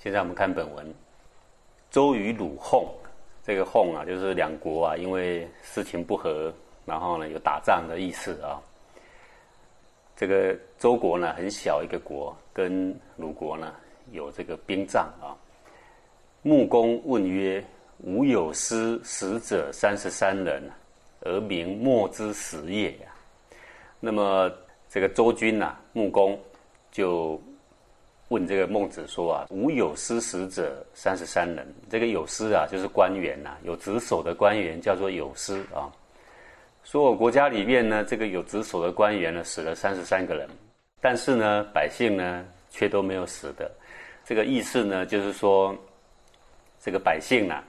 现在我们看本文，周瑜鲁哄，这个哄啊，就是两国啊，因为事情不和，然后呢有打仗的意思啊。这个周国呢很小一个国，跟鲁国呢有这个兵仗啊。穆公问曰：“吾有师使者三十三人，而名莫之死也。”那么这个周军啊，穆公就。问这个孟子说啊，吾有司使者三十三人。这个有司啊，就是官员呐，有职守的官员叫做有司啊。说我国家里面呢，这个有职守的官员呢，死了三十三个人，但是呢，百姓呢却都没有死的。这个意思呢，就是说，这个百姓啊，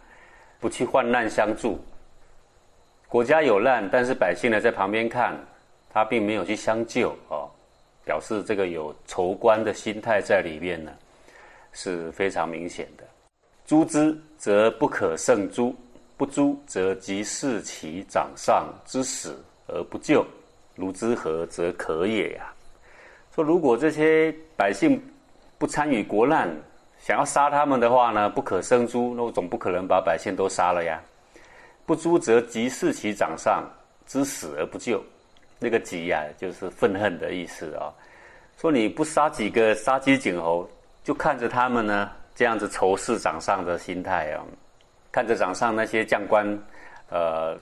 不去患难相助。国家有难，但是百姓呢在旁边看，他并没有去相救哦。表示这个有仇官的心态在里面呢，是非常明显的。诛之则不可胜诛，不诛则即视其掌上之死而不救，如之何则可也呀？说如果这些百姓不参与国难，想要杀他们的话呢，不可胜诛，那我总不可能把百姓都杀了呀。不诛则即视其掌上之死而不救。那个急呀，就是愤恨的意思啊。说你不杀几个杀鸡儆猴，就看着他们呢，这样子仇视掌上的心态啊，看着掌上那些将官，呃，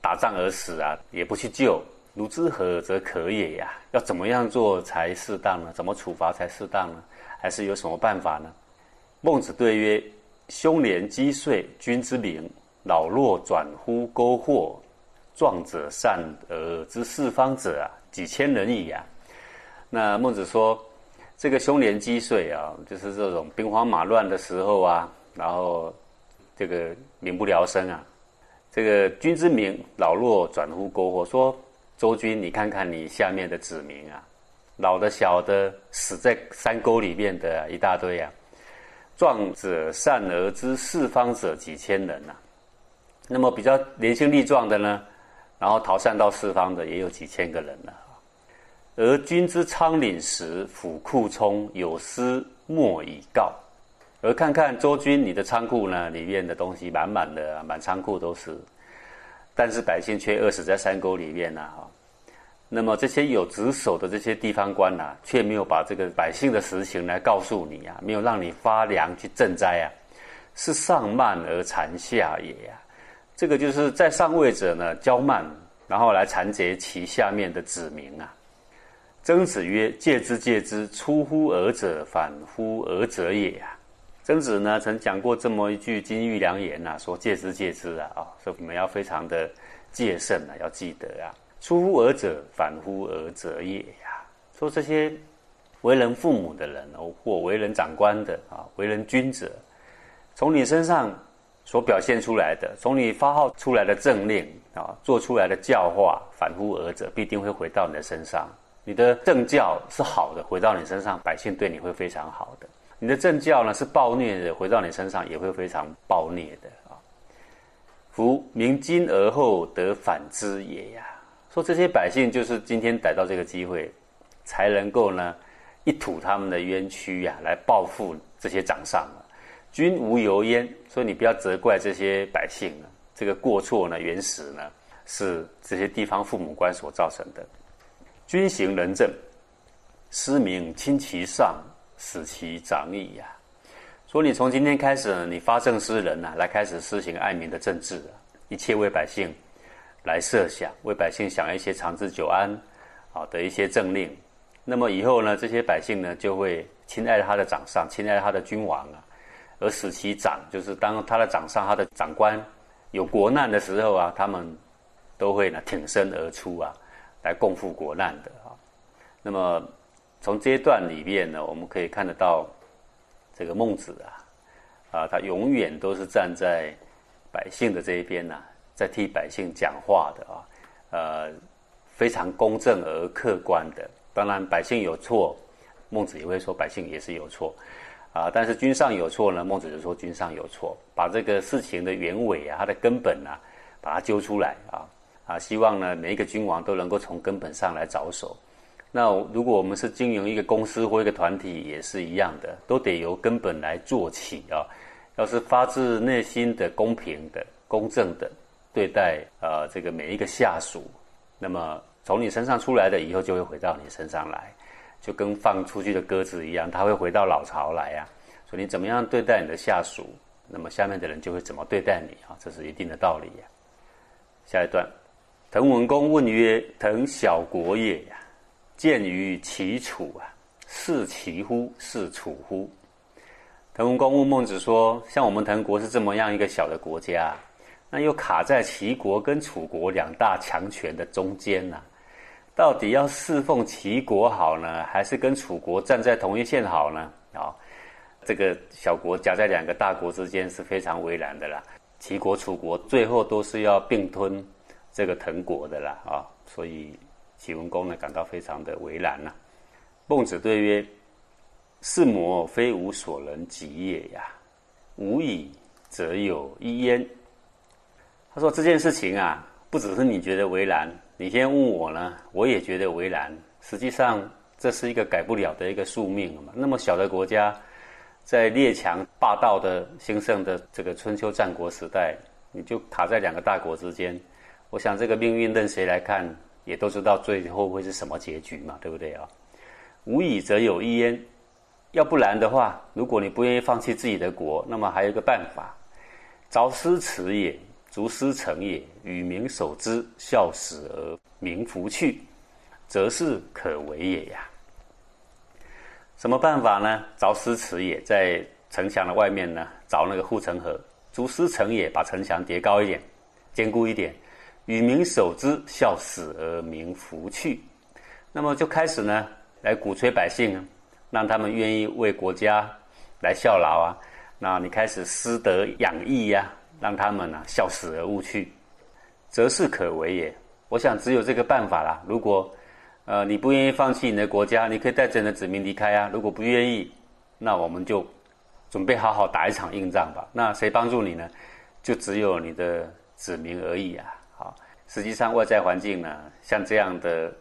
打仗而死啊，也不去救，如之何则可也呀？要怎么样做才适当呢？怎么处罚才适当呢？还是有什么办法呢？孟子对曰：凶年击碎君之名，老弱转乎沟壑。壮者善而知四方者啊，几千人矣啊。那孟子说，这个凶年积岁啊，就是这种兵荒马乱的时候啊，然后这个民不聊生啊。这个君之名，老弱转乎沟壑。说周君，你看看你下面的子民啊，老的、小的，死在山沟里面的一大堆啊。壮者善而知四方者几千人呐。那么比较年轻力壮的呢？然后逃散到四方的也有几千个人了，而君之仓廪实，府库充，有司莫以告。而看看周君，你的仓库呢，里面的东西满满的，满仓库都是，但是百姓却饿死在山沟里面呐！哈，那么这些有职守的这些地方官呐，却没有把这个百姓的实情来告诉你呀，没有让你发粮去赈灾啊，是上慢而残下也呀。这个就是在上位者呢骄慢，然后来残劫其下面的子民啊。曾子曰：“戒之戒之，出乎尔者，反乎尔者也啊。”曾子呢曾讲过这么一句金玉良言呐，说：“戒之戒之啊，啊，说你们要非常的戒慎啊，要记得啊。出乎尔者，反乎尔者也呀。”说这些为人父母的人，或为人长官的啊，为人君者，从你身上。所表现出来的，从你发号出来的政令啊，做出来的教化，反乎尔者，必定会回到你的身上。你的政教是好的，回到你身上，百姓对你会非常好的；你的政教呢是暴虐的，回到你身上也会非常暴虐的啊。夫明今而后得反之也呀。说这些百姓就是今天逮到这个机会，才能够呢一吐他们的冤屈呀，来报复这些掌上。君无尤焉，所以你不要责怪这些百姓了。这个过错呢，原始呢是这些地方父母官所造成的。君行仁政，失民亲其上，死其长矣呀。说你从今天开始，你发政施人呐，来开始施行爱民的政治，一切为百姓来设想，为百姓想一些长治久安啊的一些政令。那么以后呢，这些百姓呢就会亲爱他的掌上，亲爱他的君王啊。而使其长，就是当他的长上，他的长官有国难的时候啊，他们都会呢挺身而出啊，来共赴国难的啊。那么从这一段里面呢，我们可以看得到这个孟子啊，啊，他永远都是站在百姓的这一边呐，在替百姓讲话的啊，呃，非常公正而客观的。当然，百姓有错，孟子也会说百姓也是有错。啊，但是君上有错呢，孟子就说君上有错，把这个事情的原委啊，它的根本啊，把它揪出来啊，啊，希望呢每一个君王都能够从根本上来着手，那如果我们是经营一个公司或一个团体，也是一样的，都得由根本来做起啊。要是发自内心的公平的、公正的对待呃这个每一个下属，那么从你身上出来的以后就会回到你身上来，就跟放出去的鸽子一样，它会回到老巢来呀。所以你怎么样对待你的下属，那么下面的人就会怎么对待你啊，这是一定的道理呀。下一段，滕文公问曰：“滕小国也呀，见于齐楚啊，是齐乎？是楚乎？”滕文公问孟子说：“像我们滕国是这么样一个小的国家，那又卡在齐国跟楚国两大强权的中间呐，到底要侍奉齐国好呢，还是跟楚国站在同一线好呢？啊？”这个小国夹在两个大国之间是非常为难的啦。齐国、楚国最后都是要并吞这个滕国的啦啊，所以齐文公呢感到非常的为难呐。孟子对曰：“是魔非吾所能及也呀，无以则有一焉。”他说这件事情啊，不只是你觉得为难，你先问我呢，我也觉得为难。实际上这是一个改不了的一个宿命嘛。那么小的国家。在列强霸道的兴盛的这个春秋战国时代，你就卡在两个大国之间。我想这个命运任谁来看，也都知道最后会是什么结局嘛，对不对啊？无以则有一焉，要不然的话，如果你不愿意放弃自己的国，那么还有一个办法：凿师辞也，逐师成也，与民守之，孝死而民弗去，则是可为也呀。什么办法呢？凿师池也在城墙的外面呢，凿那个护城河；筑师城也，把城墙叠高一点，坚固一点。与民守之，孝死而民弗去。那么就开始呢，来鼓吹百姓，让他们愿意为国家来效劳啊。那你开始师德养义呀，让他们呢笑死而勿去，则是可为也。我想只有这个办法啦。如果呃，你不愿意放弃你的国家，你可以带着你的子民离开啊。如果不愿意，那我们就准备好好打一场硬仗吧。那谁帮助你呢？就只有你的子民而已啊。好，实际上外在环境呢，像这样的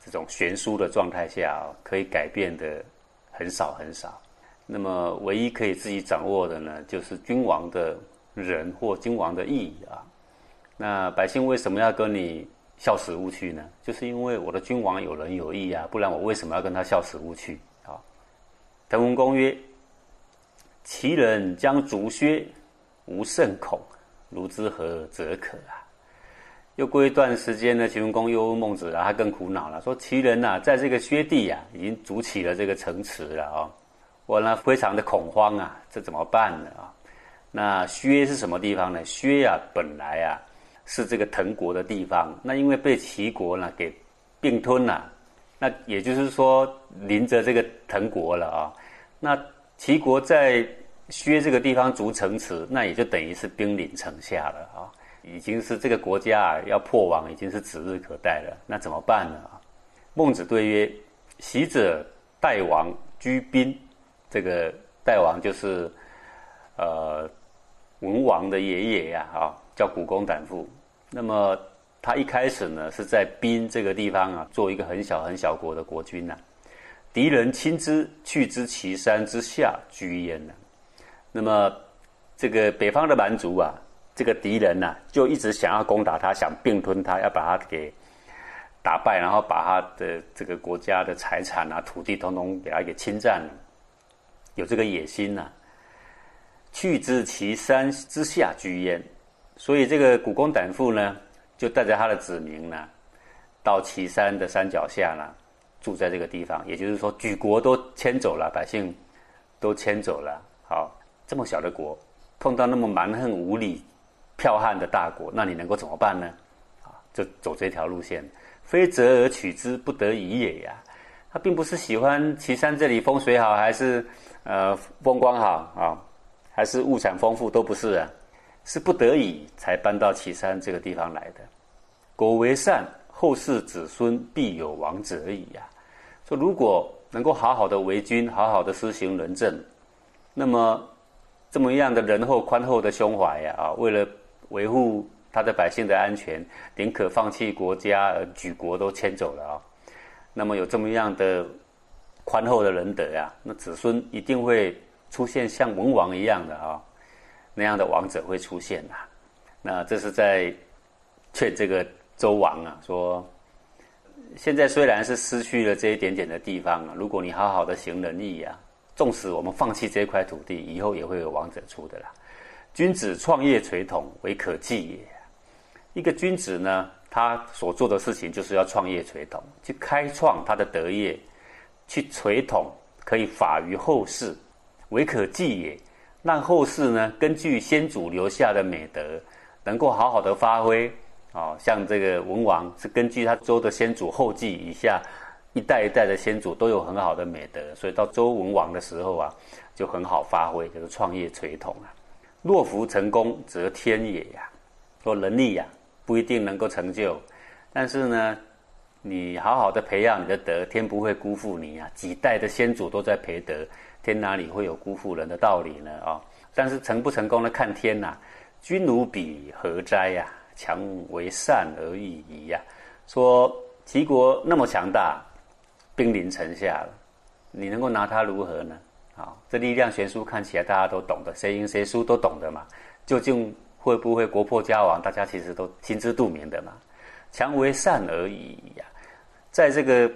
这种悬殊的状态下，可以改变的很少很少。那么，唯一可以自己掌握的呢，就是君王的仁或君王的意义啊。那百姓为什么要跟你？笑死勿去呢，就是因为我的君王有仁有义啊，不然我为什么要跟他笑死勿去啊？滕文公曰：“其人将逐薛，无甚恐，如之何则可啊？”又过一段时间呢，齐文公又问孟子了，他更苦恼了，说：“其人呐，在这个薛地呀，已经筑起了这个城池了啊，我呢非常的恐慌啊，这怎么办呢啊？那薛是什么地方呢？薛呀，本来啊。”是这个滕国的地方，那因为被齐国呢给并吞了，那也就是说临着这个滕国了啊。那齐国在薛这个地方筑城池，那也就等于是兵临城下了啊，已经是这个国家啊要破亡，已经是指日可待了。那怎么办呢？孟子对曰：“习者代王居宾，这个代王就是呃文王的爷爷呀，啊。”叫古公胆父，那么他一开始呢是在宾这个地方啊，做一个很小很小国的国君呐。敌人亲之，去之岐山之下居焉呢。那么这个北方的蛮族啊，这个敌人呐，就一直想要攻打他，想并吞他，要把他给打败，然后把他的这个国家的财产啊、土地统统给他给侵占了，有这个野心呐。去之岐山之下居焉。所以这个古公胆父呢，就带着他的子民呢，到岐山的山脚下呢，住在这个地方。也就是说，举国都迁走了，百姓都迁走了。好，这么小的国，碰到那么蛮横无理、剽悍的大国，那你能够怎么办呢？啊，就走这条路线，非择而取之，不得已也呀。他并不是喜欢岐山这里风水好，还是呃风光好啊，还是物产丰富，都不是啊。是不得已才搬到岐山这个地方来的。果为善，后世子孙必有王者矣呀。说如果能够好好的为君，好好的施行仁政，那么这么样的仁厚宽厚的胸怀呀啊，为了维护他的百姓的安全，宁可放弃国家而举国都迁走了啊。那么有这么样的宽厚的仁德啊，那子孙一定会出现像文王一样的啊那样的王者会出现呐。那这是在劝这个周王啊，说现在虽然是失去了这一点点的地方啊，如果你好好的行仁义啊，纵使我们放弃这块土地，以后也会有王者出的啦。君子创业垂统，为可继也。一个君子呢？他所做的事情就是要创业垂统，去开创他的德业，去垂统，可以法于后世，唯可继也。让后世呢，根据先祖留下的美德，能够好好的发挥。哦，像这个文王是根据他周的先祖后继以下一代一代的先祖都有很好的美德，所以到周文王的时候啊，就很好发挥，就是创业垂统啊。若夫成功，则天也呀，说能力呀。不一定能够成就，但是呢，你好好的培养你的德，天不会辜负你啊！几代的先祖都在培德，天哪里会有辜负人的道理呢？啊！但是成不成功呢？看天呐！君如彼何哉呀？强为善而已矣呀！说齐国那么强大，兵临城下了，你能够拿他如何呢？啊！这力量悬殊看起来大家都懂得，谁赢谁输都懂得嘛。究竟？会不会国破家亡？大家其实都心知肚明的嘛。强为善而已呀，在这个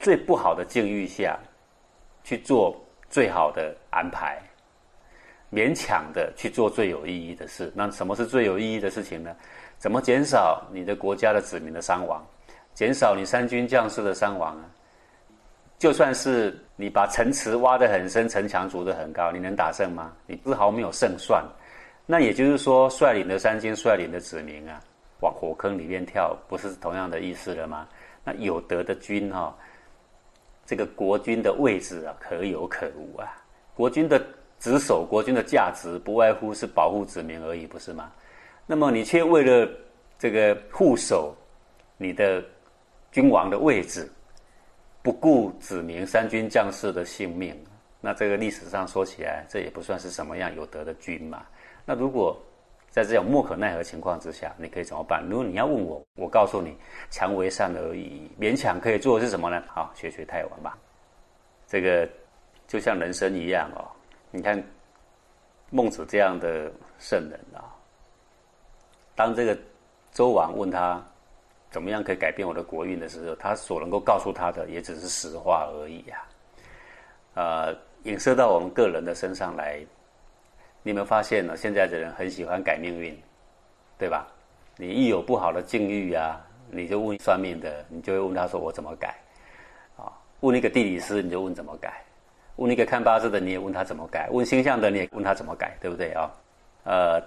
最不好的境遇下，去做最好的安排，勉强的去做最有意义的事。那什么是最有意义的事情呢？怎么减少你的国家的子民的伤亡，减少你三军将士的伤亡啊？就算是你把城池挖得很深，城墙筑得很高，你能打胜吗？你丝毫没有胜算。那也就是说，率领的三军，率领的子民啊，往火坑里面跳，不是同样的意思了吗？那有德的君哈，这个国君的位置啊，可有可无啊。国君的职守，国君的价值，不外乎是保护子民而已，不是吗？那么你却为了这个护守你的君王的位置，不顾子民三军将士的性命，那这个历史上说起来，这也不算是什么样有德的君嘛。那如果在这种莫可奈何情况之下，你可以怎么办？如果你要问我，我告诉你，强为善而已，勉强可以做的是什么呢？好，学学太晚吧。这个就像人生一样哦。你看孟子这样的圣人啊，当这个周王问他怎么样可以改变我的国运的时候，他所能够告诉他的也只是实话而已呀。呃，影射到我们个人的身上来。你有没有发现呢？现在的人很喜欢改命运，对吧？你一有不好的境遇啊，你就问算命的，你就会问他说：“我怎么改？”啊，问一个地理师，你就问怎么改；问一个看八字的，你也问他怎么改；问星象的，你也问他怎么改，对不对啊？呃，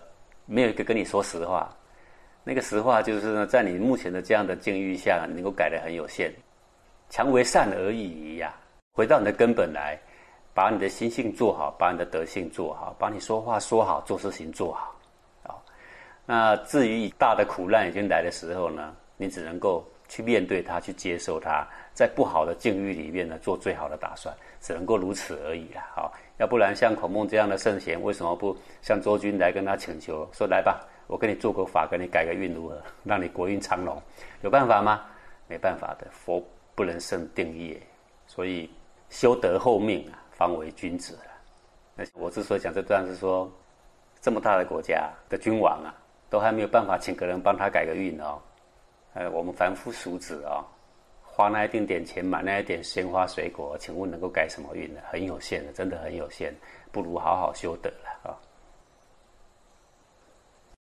没有一个跟你说实话。那个实话就是呢，在你目前的这样的境遇下，能够改的很有限。强为善而已呀，回到你的根本来。把你的心性做好，把你的德性做好，把你说话说好，做事情做好，啊，那至于大的苦难已经来的时候呢，你只能够去面对它，去接受它，在不好的境遇里面呢，做最好的打算，只能够如此而已了，好，要不然像孔孟这样的圣贤，为什么不向周君来跟他请求，说来吧，我给你做个法，给你改个运如何，让你国运昌隆，有办法吗？没办法的，佛不能胜定业，所以修德厚命啊。方为君子了。那我之所以讲这段，是说这么大的国家的君王啊，都还没有办法请个人帮他改个运哦。呃，我们凡夫俗子啊，花那一丁点钱买那一点鲜花水果，请问能够改什么运呢？很有限的，真的很有限，不如好好修德了啊。